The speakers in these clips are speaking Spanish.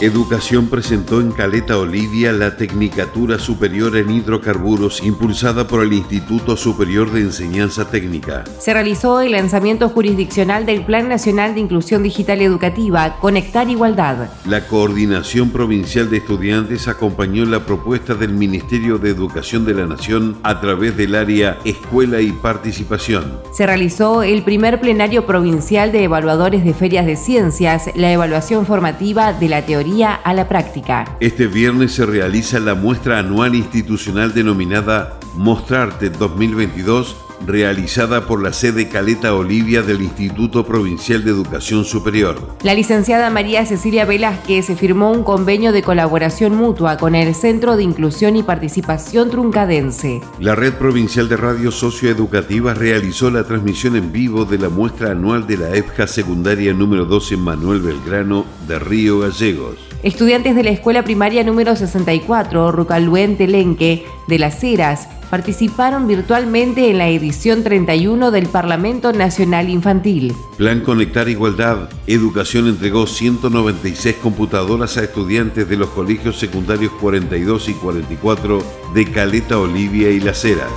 Educación presentó en Caleta Olivia la Tecnicatura Superior en Hidrocarburos impulsada por el Instituto Superior de Enseñanza Técnica. Se realizó el lanzamiento jurisdiccional del Plan Nacional de Inclusión Digital Educativa, Conectar Igualdad. La Coordinación Provincial de Estudiantes acompañó la propuesta del Ministerio de Educación de la Nación a través del área Escuela y Participación. Se realizó el primer plenario provincial de evaluadores de ferias de ciencias, la evaluación formativa de la teoría a la práctica. Este viernes se realiza la muestra anual institucional denominada Mostrarte 2022 realizada por la sede Caleta Olivia del Instituto Provincial de Educación Superior. La licenciada María Cecilia Velázquez firmó un convenio de colaboración mutua con el Centro de Inclusión y Participación Truncadense. La Red Provincial de Radio Socioeducativa realizó la transmisión en vivo de la muestra anual de la EFJA Secundaria número 12 Manuel Belgrano de Río Gallegos. Estudiantes de la Escuela Primaria número 64, Rucaluen Telenque, de Las Heras, participaron virtualmente en la edición 31 del Parlamento Nacional Infantil. Plan Conectar Igualdad. Educación entregó 196 computadoras a estudiantes de los colegios secundarios 42 y 44 de Caleta Olivia y Las Heras.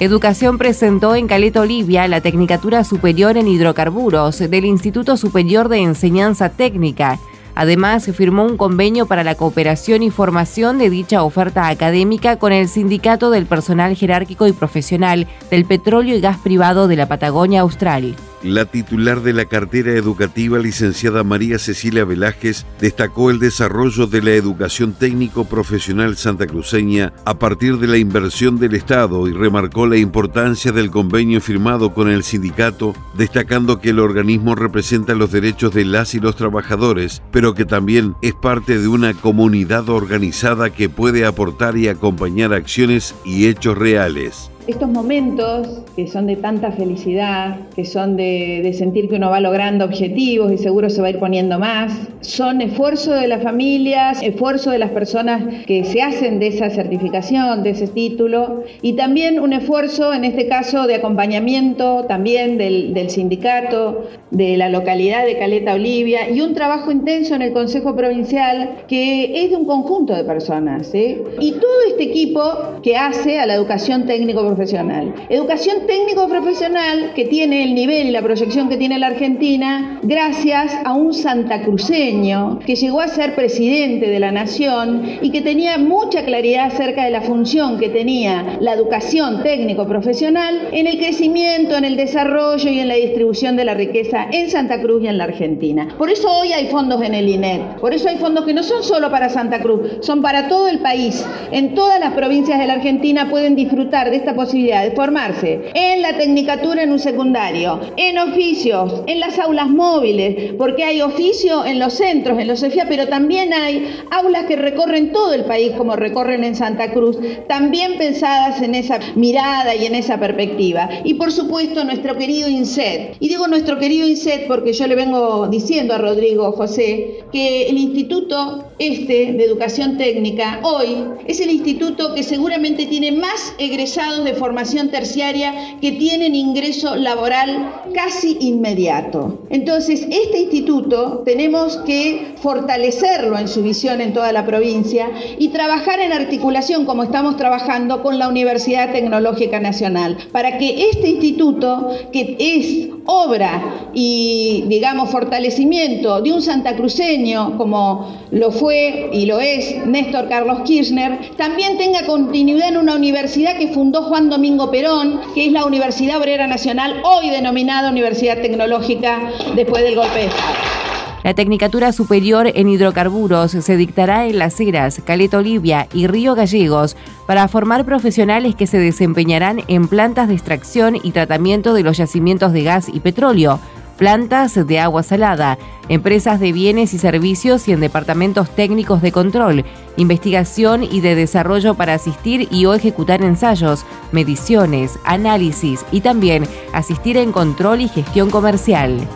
Educación presentó en Caleta Olivia la Tecnicatura Superior en Hidrocarburos del Instituto Superior de Enseñanza Técnica Además, se firmó un convenio para la cooperación y formación de dicha oferta académica con el Sindicato del Personal Jerárquico y Profesional del Petróleo y Gas Privado de la Patagonia Austral. La titular de la cartera educativa, licenciada María Cecilia Velázquez, destacó el desarrollo de la educación técnico-profesional santacruceña a partir de la inversión del Estado y remarcó la importancia del convenio firmado con el sindicato, destacando que el organismo representa los derechos de las y los trabajadores, pero que también es parte de una comunidad organizada que puede aportar y acompañar acciones y hechos reales estos momentos que son de tanta felicidad, que son de, sentir que uno va logrando objetivos y seguro se va a ir poniendo más, son esfuerzo de las familias, esfuerzo de las personas que se hacen de esa certificación, de ese título, y también un esfuerzo, en este caso, de acompañamiento también del, del sindicato, de la localidad de Caleta Olivia, y un trabajo intenso en el Consejo Provincial que es de un conjunto de personas. ¿eh? Y todo este equipo que hace a la educación técnico Educación técnico profesional que tiene el nivel y la proyección que tiene la Argentina gracias a un santacruceño que llegó a ser presidente de la nación y que tenía mucha claridad acerca de la función que tenía la educación técnico profesional en el crecimiento, en el desarrollo y en la distribución de la riqueza en Santa Cruz y en la Argentina. Por eso hoy hay fondos en el INET, por eso hay fondos que no son solo para Santa Cruz, son para todo el país. En todas las provincias de la Argentina pueden disfrutar de esta posibilidad de formarse en la tecnicatura en un secundario, en oficios, en las aulas móviles, porque hay oficio en los centros, en los EFIA, pero también hay aulas que recorren todo el país como recorren en Santa Cruz, también pensadas en esa mirada y en esa perspectiva. Y por supuesto nuestro querido INSET. Y digo nuestro querido INSET porque yo le vengo diciendo a Rodrigo José que el instituto este de educación técnica hoy es el instituto que seguramente tiene más egresados formación terciaria que tienen ingreso laboral casi inmediato. Entonces, este instituto tenemos que fortalecerlo en su visión en toda la provincia y trabajar en articulación, como estamos trabajando, con la Universidad Tecnológica Nacional, para que este instituto, que es obra y, digamos, fortalecimiento de un santacruceño como lo fue y lo es Néstor Carlos Kirchner, también tenga continuidad en una universidad que fundó Juan Domingo Perón, que es la Universidad Obrera Nacional, hoy denominada Universidad Tecnológica después del golpe de Estado. La Tecnicatura Superior en Hidrocarburos se dictará en Las Heras, Caleta Olivia y Río Gallegos para formar profesionales que se desempeñarán en plantas de extracción y tratamiento de los yacimientos de gas y petróleo, plantas de agua salada, empresas de bienes y servicios y en departamentos técnicos de control, investigación y de desarrollo para asistir y o ejecutar ensayos, mediciones, análisis y también asistir en control y gestión comercial.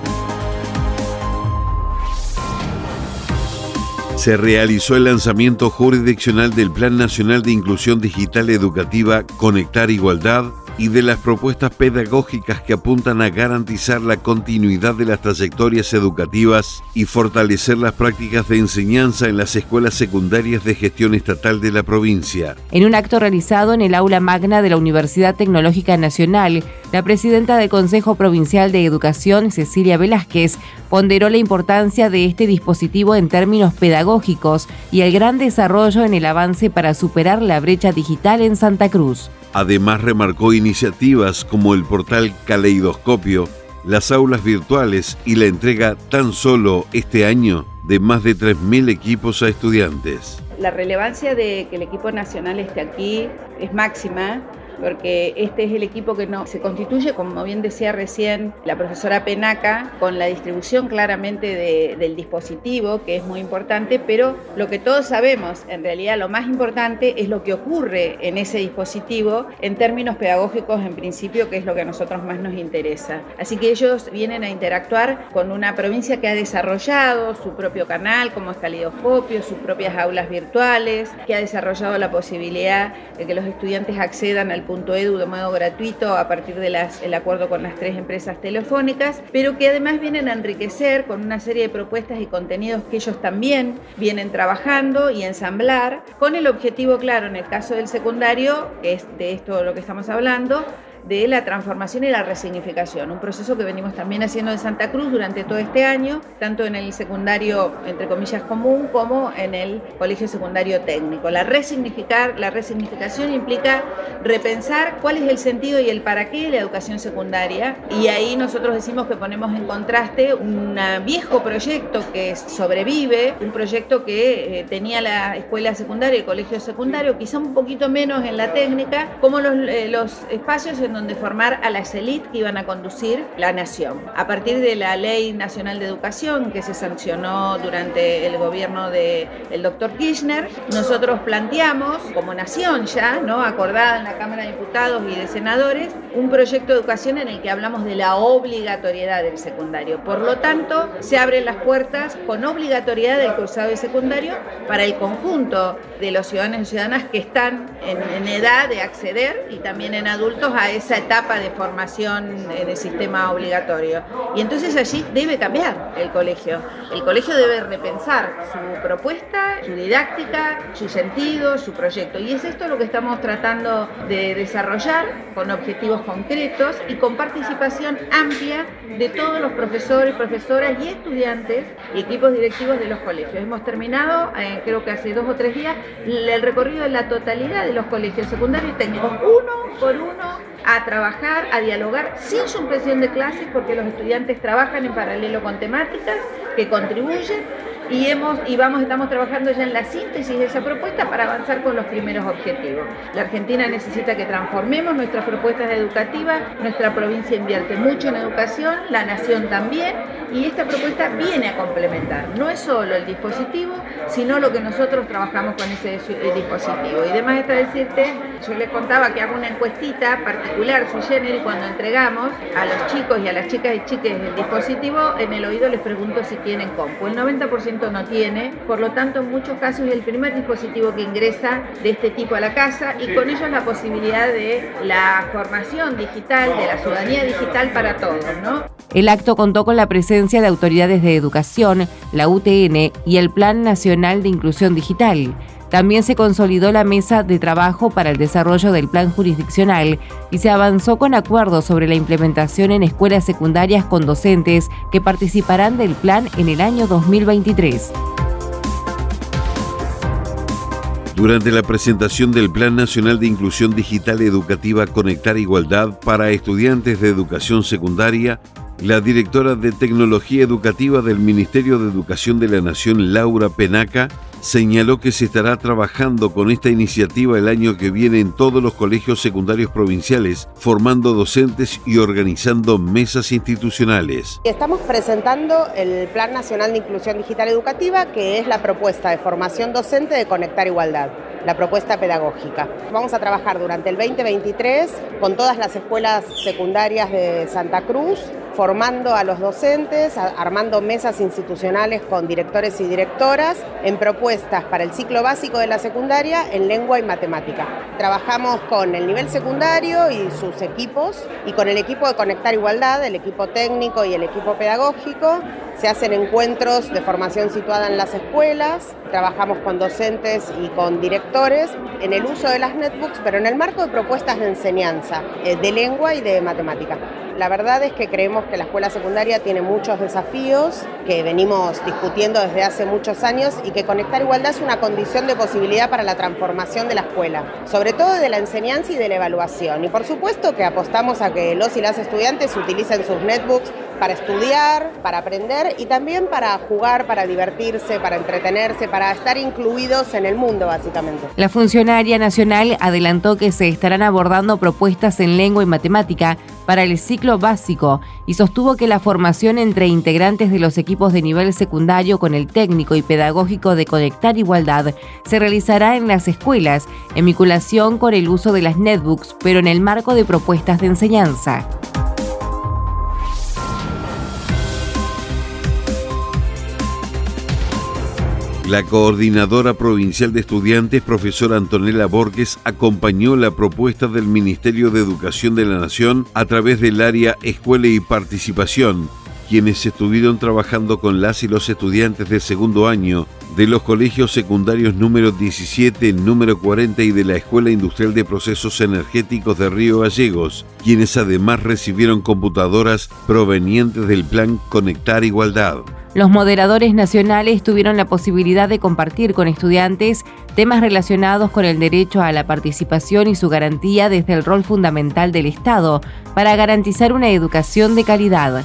Se realizó el lanzamiento jurisdiccional del Plan Nacional de Inclusión Digital Educativa Conectar Igualdad y de las propuestas pedagógicas que apuntan a garantizar la continuidad de las trayectorias educativas y fortalecer las prácticas de enseñanza en las escuelas secundarias de gestión estatal de la provincia. En un acto realizado en el aula magna de la Universidad Tecnológica Nacional, la presidenta del Consejo Provincial de Educación, Cecilia Velázquez, ponderó la importancia de este dispositivo en términos pedagógicos y el gran desarrollo en el avance para superar la brecha digital en Santa Cruz. Además remarcó iniciativas como el portal Caleidoscopio, las aulas virtuales y la entrega tan solo este año de más de 3.000 equipos a estudiantes. La relevancia de que el equipo nacional esté aquí es máxima porque este es el equipo que no se constituye, como bien decía recién la profesora Penaca, con la distribución claramente del dispositivo, que es muy importante, pero lo que todos sabemos, en realidad lo más importante es lo que ocurre en ese dispositivo en términos pedagógicos en principio, que es lo que a nosotros más nos interesa. Así que ellos vienen a interactuar con una provincia que ha desarrollado su propio canal, como es Calidoscopio, sus propias aulas virtuales, que ha desarrollado la posibilidad de que los estudiantes accedan al edu de modo gratuito a partir del acuerdo con las tres empresas telefónicas, pero que además vienen a enriquecer con una serie de propuestas y contenidos que ellos también vienen trabajando y ensamblar, con el objetivo claro, en el caso del secundario, que es de esto lo que estamos hablando, de la transformación y la resignificación, un proceso que venimos también haciendo en Santa Cruz durante todo este año, tanto en el secundario, entre comillas, común, como en el colegio secundario técnico. La, resignificar, la resignificación implica repensar cuál es el sentido y el para qué de la educación secundaria, y ahí nosotros decimos que ponemos en contraste un viejo proyecto que sobrevive, un proyecto que eh, tenía la escuela secundaria y el colegio secundario, quizá un poquito menos en la técnica, como los, eh, los espacios en donde formar a las élites que iban a conducir la nación. A partir de la Ley Nacional de Educación que se sancionó durante el gobierno del el doctor Kirchner, nosotros planteamos como nación ya, ¿no? acordada en la Cámara de Diputados y de Senadores, un proyecto de educación en el que hablamos de la obligatoriedad del secundario. Por lo tanto, se abren las puertas con obligatoriedad del cursado de secundario para el conjunto de los ciudadanos y ciudadanas que están en, en edad de acceder y también en adultos a ese esa etapa de formación en el sistema obligatorio. Y entonces allí debe cambiar el colegio. El colegio debe repensar su propuesta, su didáctica, su sentido, su proyecto. Y es esto lo que estamos tratando de desarrollar con objetivos concretos y con participación amplia de todos los profesores, profesoras y estudiantes y equipos directivos de los colegios. Hemos terminado, eh, creo que hace dos o tres días, el recorrido de la totalidad de los colegios secundarios y técnicos, uno por uno a trabajar, a dialogar sin suspensión de clases porque los estudiantes trabajan en paralelo con temáticas que contribuyen y, hemos, y vamos, estamos trabajando ya en la síntesis de esa propuesta para avanzar con los primeros objetivos. La Argentina necesita que transformemos nuestras propuestas educativas, nuestra provincia invierte mucho en educación, la nación también, y esta propuesta viene a complementar. No es solo el dispositivo, sino lo que nosotros trabajamos con ese dispositivo. Y además está decirte, yo les contaba que hago una encuestita particular, su género, y cuando entregamos a los chicos y a las chicas y chiques el dispositivo, en el oído les pregunto si tienen compu. El 90% no tiene, por lo tanto en muchos casos es el primer dispositivo que ingresa de este tipo a la casa y con ello la posibilidad de la formación digital, de la ciudadanía digital para todos. ¿no? El acto contó con la presencia de autoridades de educación, la UTN y el Plan Nacional de Inclusión Digital. También se consolidó la mesa de trabajo para el desarrollo del plan jurisdiccional y se avanzó con acuerdos sobre la implementación en escuelas secundarias con docentes que participarán del plan en el año 2023. Durante la presentación del Plan Nacional de Inclusión Digital Educativa Conectar Igualdad para estudiantes de educación secundaria, la directora de Tecnología Educativa del Ministerio de Educación de la Nación, Laura Penaca, señaló que se estará trabajando con esta iniciativa el año que viene en todos los colegios secundarios provinciales, formando docentes y organizando mesas institucionales. Estamos presentando el Plan Nacional de Inclusión Digital Educativa, que es la propuesta de formación docente de Conectar Igualdad la propuesta pedagógica. Vamos a trabajar durante el 2023 con todas las escuelas secundarias de Santa Cruz, formando a los docentes, armando mesas institucionales con directores y directoras en propuestas para el ciclo básico de la secundaria en lengua y matemática. Trabajamos con el nivel secundario y sus equipos y con el equipo de Conectar Igualdad, el equipo técnico y el equipo pedagógico. Se hacen encuentros de formación situada en las escuelas, trabajamos con docentes y con directores en el uso de las netbooks, pero en el marco de propuestas de enseñanza eh, de lengua y de matemática. La verdad es que creemos que la escuela secundaria tiene muchos desafíos que venimos discutiendo desde hace muchos años y que conectar igualdad es una condición de posibilidad para la transformación de la escuela, sobre todo de la enseñanza y de la evaluación. Y por supuesto que apostamos a que los y las estudiantes utilicen sus netbooks para estudiar, para aprender y también para jugar, para divertirse, para entretenerse, para estar incluidos en el mundo básicamente. La funcionaria nacional adelantó que se estarán abordando propuestas en lengua y matemática para el ciclo básico y sostuvo que la formación entre integrantes de los equipos de nivel secundario con el técnico y pedagógico de Conectar Igualdad se realizará en las escuelas en vinculación con el uso de las netbooks, pero en el marco de propuestas de enseñanza. La coordinadora provincial de estudiantes, profesora Antonella Borges, acompañó la propuesta del Ministerio de Educación de la Nación a través del área Escuela y Participación, quienes estuvieron trabajando con las y los estudiantes del segundo año de los colegios secundarios número 17, número 40 y de la Escuela Industrial de Procesos Energéticos de Río Gallegos, quienes además recibieron computadoras provenientes del plan Conectar Igualdad. Los moderadores nacionales tuvieron la posibilidad de compartir con estudiantes temas relacionados con el derecho a la participación y su garantía desde el rol fundamental del Estado para garantizar una educación de calidad.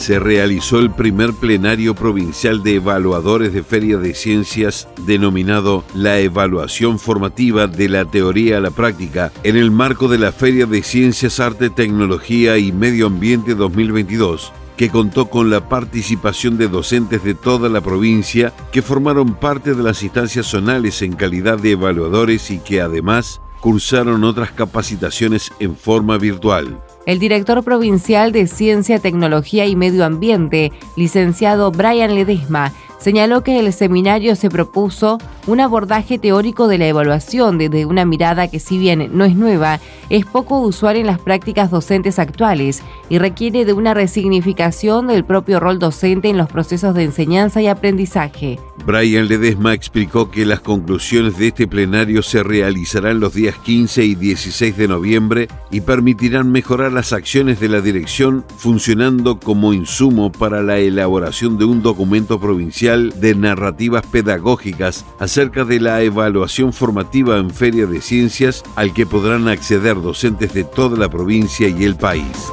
Se realizó el primer plenario provincial de evaluadores de Feria de Ciencias denominado La Evaluación Formativa de la Teoría a la Práctica en el marco de la Feria de Ciencias, Arte, Tecnología y Medio Ambiente 2022 que contó con la participación de docentes de toda la provincia que formaron parte de las instancias zonales en calidad de evaluadores y que además cursaron otras capacitaciones en forma virtual. El director provincial de Ciencia, Tecnología y Medio Ambiente, licenciado Brian Ledesma, señaló que el seminario se propuso un abordaje teórico de la evaluación desde una mirada que si bien no es nueva, es poco usual en las prácticas docentes actuales y requiere de una resignificación del propio rol docente en los procesos de enseñanza y aprendizaje. Brian Ledesma explicó que las conclusiones de este plenario se realizarán los días 15 y 16 de noviembre y permitirán mejorar las acciones de la dirección funcionando como insumo para la elaboración de un documento provincial de narrativas pedagógicas acerca de la evaluación formativa en Feria de Ciencias al que podrán acceder docentes de toda la provincia y el país.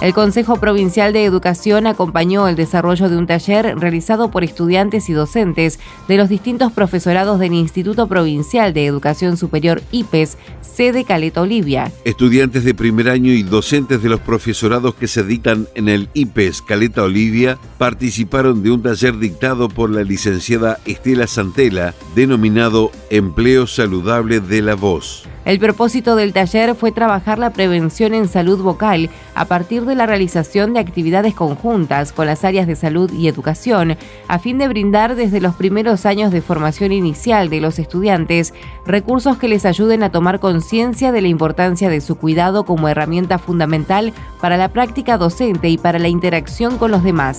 El Consejo Provincial de Educación acompañó el desarrollo de un taller realizado por estudiantes y docentes de los distintos profesorados del Instituto Provincial de Educación Superior IPES, sede Caleta Olivia. Estudiantes de primer año y docentes de los profesorados que se dictan en el IPES Caleta Olivia participaron de un taller dictado por la licenciada Estela Santela, denominado Empleo Saludable de la Voz. El propósito del taller fue trabajar la prevención en salud vocal a partir de la realización de actividades conjuntas con las áreas de salud y educación, a fin de brindar desde los primeros años de formación inicial de los estudiantes recursos que les ayuden a tomar conciencia de la importancia de su cuidado como herramienta fundamental para la práctica docente y para la interacción con los demás.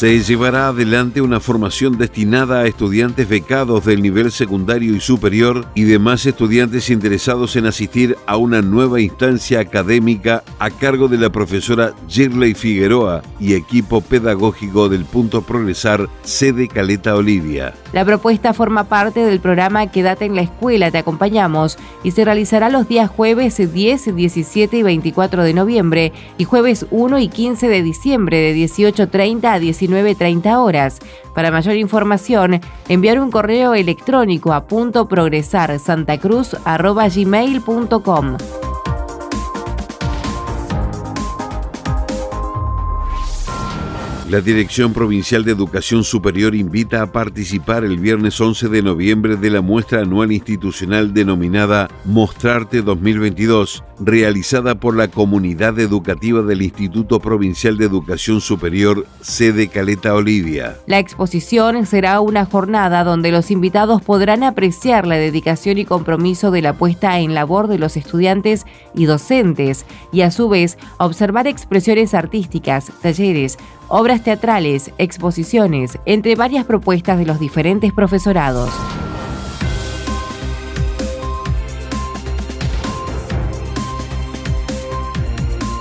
Se llevará adelante una formación destinada a estudiantes becados del nivel secundario y superior y demás estudiantes interesados en asistir a una nueva instancia académica a cargo de la profesora Girley Figueroa y equipo pedagógico del Punto Progresar, sede Caleta Olivia. La propuesta forma parte del programa Quédate en la escuela, te acompañamos y se realizará los días jueves 10, 17 y 24 de noviembre y jueves 1 y 15 de diciembre de 18.30 a 19.30 horas. Para mayor información, enviar un correo electrónico a punto progresar La Dirección Provincial de Educación Superior invita a participar el viernes 11 de noviembre de la muestra anual institucional denominada Mostrarte 2022, realizada por la comunidad educativa del Instituto Provincial de Educación Superior, sede Caleta Olivia. La exposición será una jornada donde los invitados podrán apreciar la dedicación y compromiso de la puesta en labor de los estudiantes y docentes y a su vez observar expresiones artísticas, talleres, obras teatrales, exposiciones, entre varias propuestas de los diferentes profesorados.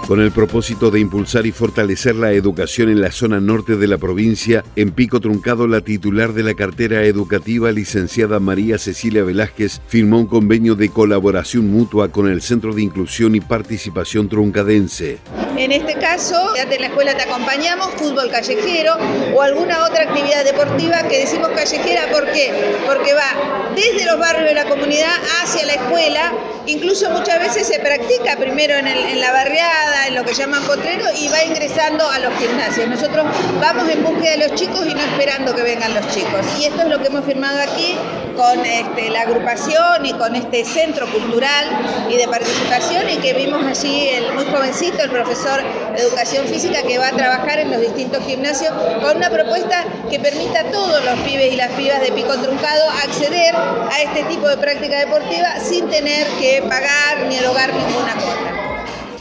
Con el propósito de impulsar y fortalecer la educación en la zona norte de la provincia, en Pico Truncado la titular de la cartera educativa, licenciada María Cecilia Velázquez, firmó un convenio de colaboración mutua con el Centro de Inclusión y Participación Truncadense. En este caso, de la escuela te acompañamos, fútbol callejero o alguna otra actividad deportiva que decimos callejera, ¿por qué? Porque va desde los barrios de la comunidad hacia la escuela, incluso muchas veces se practica primero en, en la barriada, en lo que llaman potrero y va ingresando a los gimnasios. Nosotros vamos en búsqueda de los chicos y no esperando que vengan los chicos. Y esto es lo que hemos firmado aquí con este, la agrupación y con este centro cultural y de participación y que vimos allí el muy jovencito, el profesor de educación física que va a trabajar en los distintos gimnasios con una propuesta que permita a todos los pibes y las pibas de pico truncado acceder a este tipo de práctica deportiva sin tener que pagar ni erogar ninguna cosa.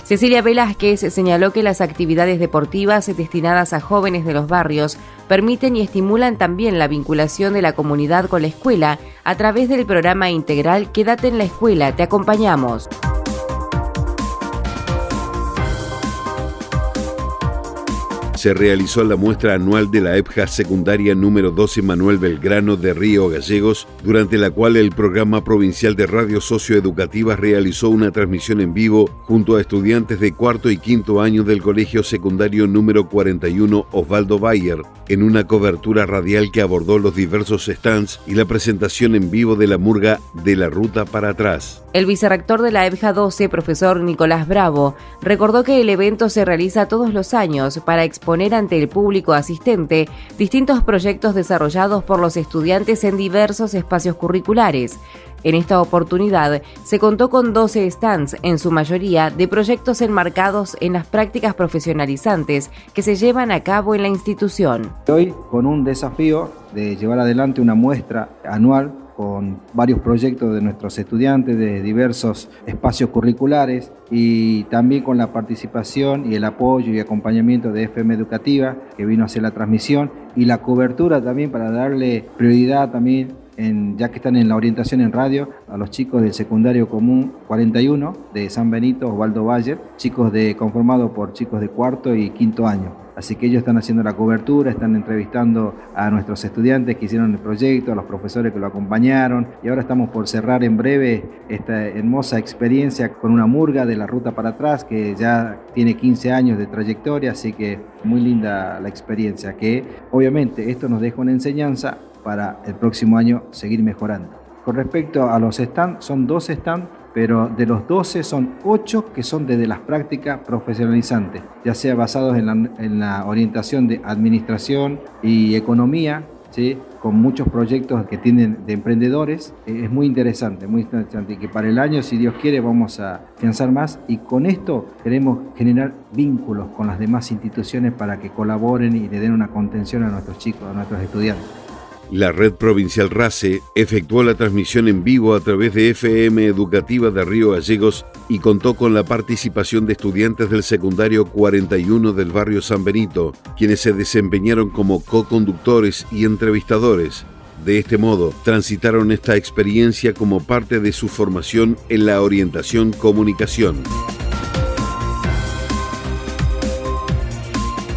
Cecilia Velázquez señaló que las actividades deportivas destinadas a jóvenes de los barrios permiten y estimulan también la vinculación de la comunidad con la escuela a través del programa integral Quédate en la escuela, te acompañamos. Se realizó la muestra anual de la EPJA secundaria número 12 Manuel Belgrano de Río Gallegos, durante la cual el programa provincial de radio socioeducativa realizó una transmisión en vivo junto a estudiantes de cuarto y quinto año del colegio secundario número 41 Osvaldo Bayer, en una cobertura radial que abordó los diversos stands y la presentación en vivo de la murga de la ruta para atrás. El vicerrector de la EPJA 12, profesor Nicolás Bravo, recordó que el evento se realiza todos los años para exponer ante el público asistente distintos proyectos desarrollados por los estudiantes en diversos espacios curriculares. En esta oportunidad se contó con 12 stands, en su mayoría de proyectos enmarcados en las prácticas profesionalizantes que se llevan a cabo en la institución. Hoy con un desafío de llevar adelante una muestra anual con varios proyectos de nuestros estudiantes de diversos espacios curriculares y también con la participación y el apoyo y acompañamiento de FM Educativa que vino a hacer la transmisión y la cobertura también para darle prioridad también ya que están en la orientación en radio, a los chicos del secundario común 41 de San Benito, Osvaldo Valle, chicos de, conformados por chicos de cuarto y quinto año. Así que ellos están haciendo la cobertura, están entrevistando a nuestros estudiantes que hicieron el proyecto, a los profesores que lo acompañaron y ahora estamos por cerrar en breve esta hermosa experiencia con una murga de la ruta para atrás que ya tiene 15 años de trayectoria, así que muy linda la experiencia, que obviamente esto nos deja una enseñanza para el próximo año seguir mejorando. Con respecto a los stands, son dos stands, pero de los 12 son 8 que son desde las prácticas profesionalizantes, ya sea basados en la, orientación de administración y economía, ¿sí? con muchos proyectos que tienen de emprendedores. Eh, es muy interesante, muy interesante. Y que para el año, si Dios quiere, vamos a afianzar más. Y con esto queremos generar vínculos con las demás instituciones para que colaboren y le den una contención a nuestros chicos, a nuestros estudiantes. La red provincial RACE efectuó la transmisión en vivo a través de FM Educativa de Río Gallegos y contó con la participación de estudiantes del secundario 41 del barrio San Benito, quienes se desempeñaron como co-conductores y entrevistadores. De este modo, transitaron esta experiencia como parte de su formación en la orientación comunicación.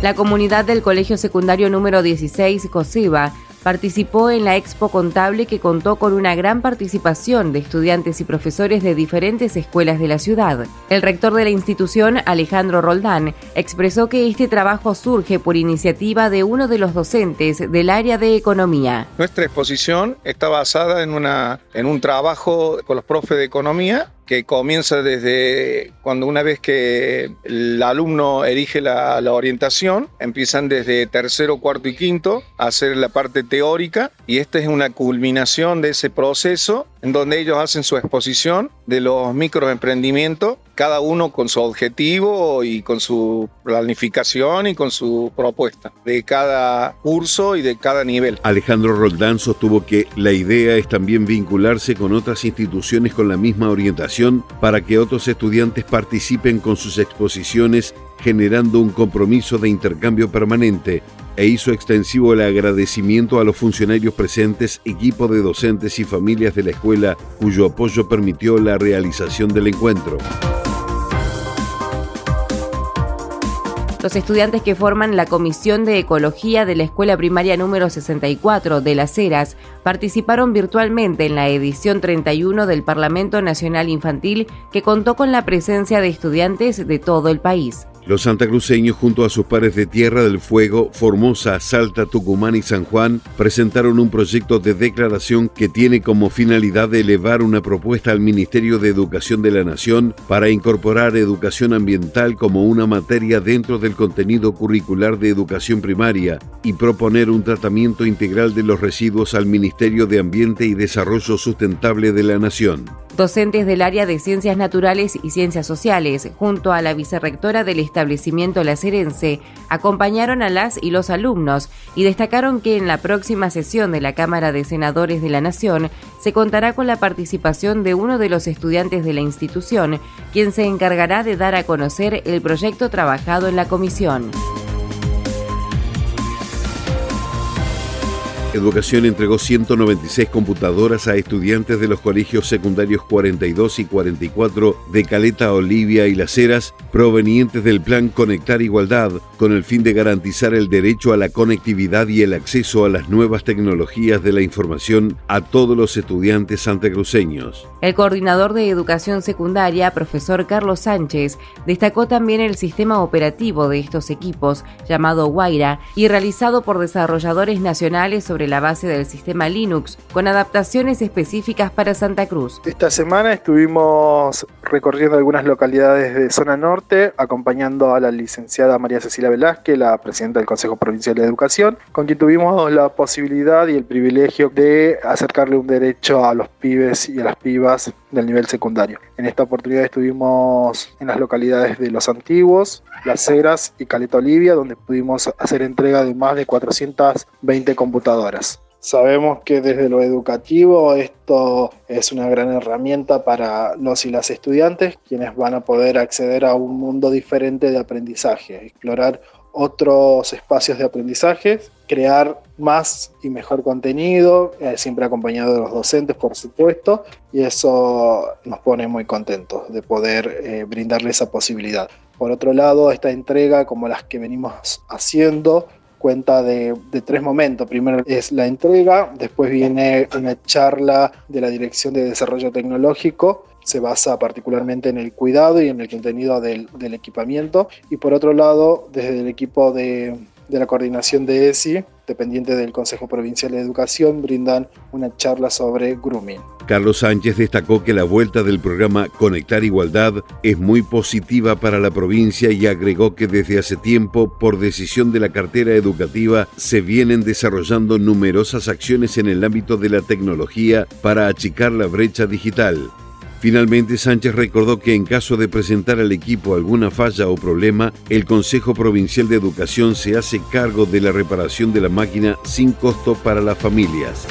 La comunidad del Colegio Secundario número 16, COSIBA, participó en la Expo Contable que contó con una gran participación de estudiantes y profesores de diferentes escuelas de la ciudad. El rector de la institución, Alejandro Roldán, expresó que este trabajo surge por iniciativa de uno de los docentes del área de economía. Nuestra exposición está basada en, una, en un trabajo con los profes de economía que comienza desde cuando una vez que el alumno erige la, orientación, empiezan desde tercero, cuarto y quinto a hacer la parte teórica y esta es una culminación de ese proceso en donde ellos hacen su exposición de los microemprendimientos, cada uno con su objetivo y con su planificación y con su propuesta de cada curso y de cada nivel. Alejandro Roldán sostuvo que la idea es también vincularse con otras instituciones con la misma orientación para que otros estudiantes participen con sus exposiciones generando un compromiso de intercambio permanente e hizo extensivo el agradecimiento a los funcionarios presentes, equipo de docentes y familias de la escuela cuyo apoyo permitió la realización del encuentro. Los estudiantes que forman la Comisión de Ecología de la Escuela Primaria número 64 de Las Heras participaron virtualmente en la edición 31 del Parlamento Nacional Infantil que contó con la presencia de estudiantes de todo el país. Los santacruceños, junto a sus pares de Tierra del Fuego, Formosa, Salta, Tucumán y San Juan, presentaron un proyecto de declaración que tiene como finalidad elevar una propuesta al Ministerio de Educación de la Nación para incorporar educación ambiental como una materia dentro del contenido curricular de educación primaria y proponer un tratamiento integral de los residuos al Ministerio de Ambiente y Desarrollo Sustentable de la Nación. Docentes del área de Ciencias Naturales y Ciencias Sociales, junto a la vicerrectora del establecimiento La Serense, acompañaron a las y los alumnos y destacaron que en la próxima sesión de la Cámara de Senadores de la Nación se contará con la participación de uno de los estudiantes de la institución, quien se encargará de dar a conocer el proyecto trabajado en la comisión. Educación entregó 196 computadoras a estudiantes de los colegios secundarios 42 y 44 de Caleta, Olivia y Las Heras, provenientes del plan Conectar Igualdad, con el fin de garantizar el derecho a la conectividad y el acceso a las nuevas tecnologías de la información a todos los estudiantes santacruceños. El coordinador de educación secundaria, profesor Carlos Sánchez, destacó también el sistema operativo de estos equipos, llamado Guaira, y realizado por desarrolladores nacionales sobre la base del sistema Linux, con adaptaciones específicas para Santa Cruz. Esta semana estuvimos recorriendo algunas localidades de zona norte, acompañando a la licenciada María Cecilia Velázquez, la presidenta del Consejo Provincial de Educación, con quien tuvimos la posibilidad y el privilegio de acercarle un derecho a los pibes y a las pibas del nivel secundario. En esta oportunidad estuvimos en las localidades de Los Antiguos, Las Heras y Caleta Olivia, donde pudimos hacer entrega de más de 420 computadoras. Sabemos que desde lo educativo esto es una gran herramienta para los y las estudiantes, quienes van a poder acceder a un mundo diferente de aprendizaje, explorar otros espacios de aprendizaje, crear más y mejor contenido, eh, siempre acompañado de los docentes, por supuesto, y eso nos pone muy contentos de poder eh, brindarle esa posibilidad. Por otro lado, esta entrega, como las que venimos haciendo, cuenta de, de, tres momentos. Primero es la entrega, después viene una charla de la Dirección de Desarrollo Tecnológico se basa particularmente en el cuidado y en el contenido del, equipamiento. Y por otro lado, desde el equipo de, de la coordinación de ESI, dependiente del Consejo Provincial de Educación, brindan una charla sobre grooming. Carlos Sánchez destacó que la vuelta del programa Conectar Igualdad es muy positiva para la provincia y agregó que desde hace tiempo, por decisión de la cartera educativa, se vienen desarrollando numerosas acciones en el ámbito de la tecnología para achicar la brecha digital. Finalmente, Sánchez recordó que en caso de presentar al equipo alguna falla o problema, el Consejo Provincial de Educación se hace cargo de la reparación de la máquina sin costo para las familias.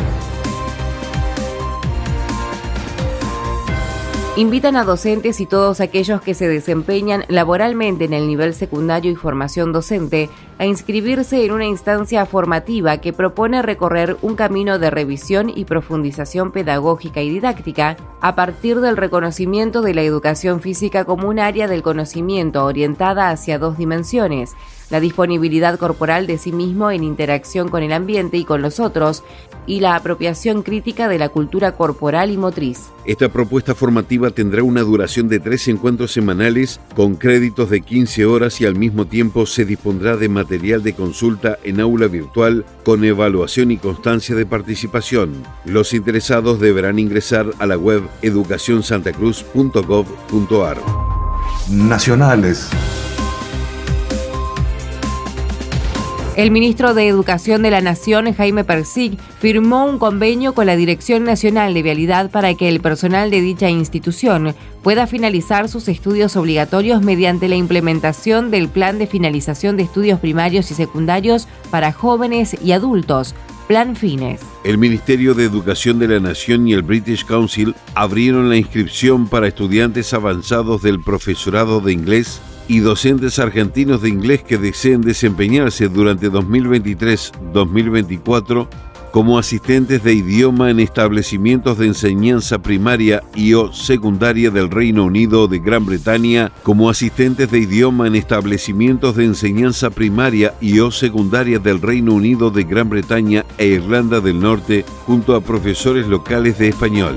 Invitan a docentes y todos aquellos que se desempeñan laboralmente en el nivel secundario y formación docente a inscribirse en una instancia formativa que propone recorrer un camino de revisión y profundización pedagógica y didáctica a partir del reconocimiento de la educación física como un área del conocimiento orientada hacia dos dimensiones, la disponibilidad corporal de sí mismo en interacción con el ambiente y con los otros, y la apropiación crítica de la cultura corporal y motriz. Esta propuesta formativa tendrá una duración de tres encuentros semanales con créditos de 15 horas y al mismo tiempo se dispondrá de material de consulta en aula virtual con evaluación y constancia de participación. Los interesados deberán ingresar a la web educacionsantacruz.gov.ar. Nacionales. El ministro de Educación de la Nación, Jaime Persig, firmó un convenio con la Dirección Nacional de Vialidad para que el personal de dicha institución pueda finalizar sus estudios obligatorios mediante la implementación del Plan de Finalización de Estudios Primarios y Secundarios para Jóvenes y Adultos, Plan Fines. El Ministerio de Educación de la Nación y el British Council abrieron la inscripción para estudiantes avanzados del profesorado de inglés y docentes argentinos de inglés que deseen desempeñarse durante 2023-2024 como asistentes de idioma en establecimientos de enseñanza primaria y o secundaria del Reino Unido de Gran Bretaña, como asistentes de idioma en establecimientos de enseñanza primaria y o secundaria del Reino Unido de Gran Bretaña e Irlanda del Norte, junto a profesores locales de español.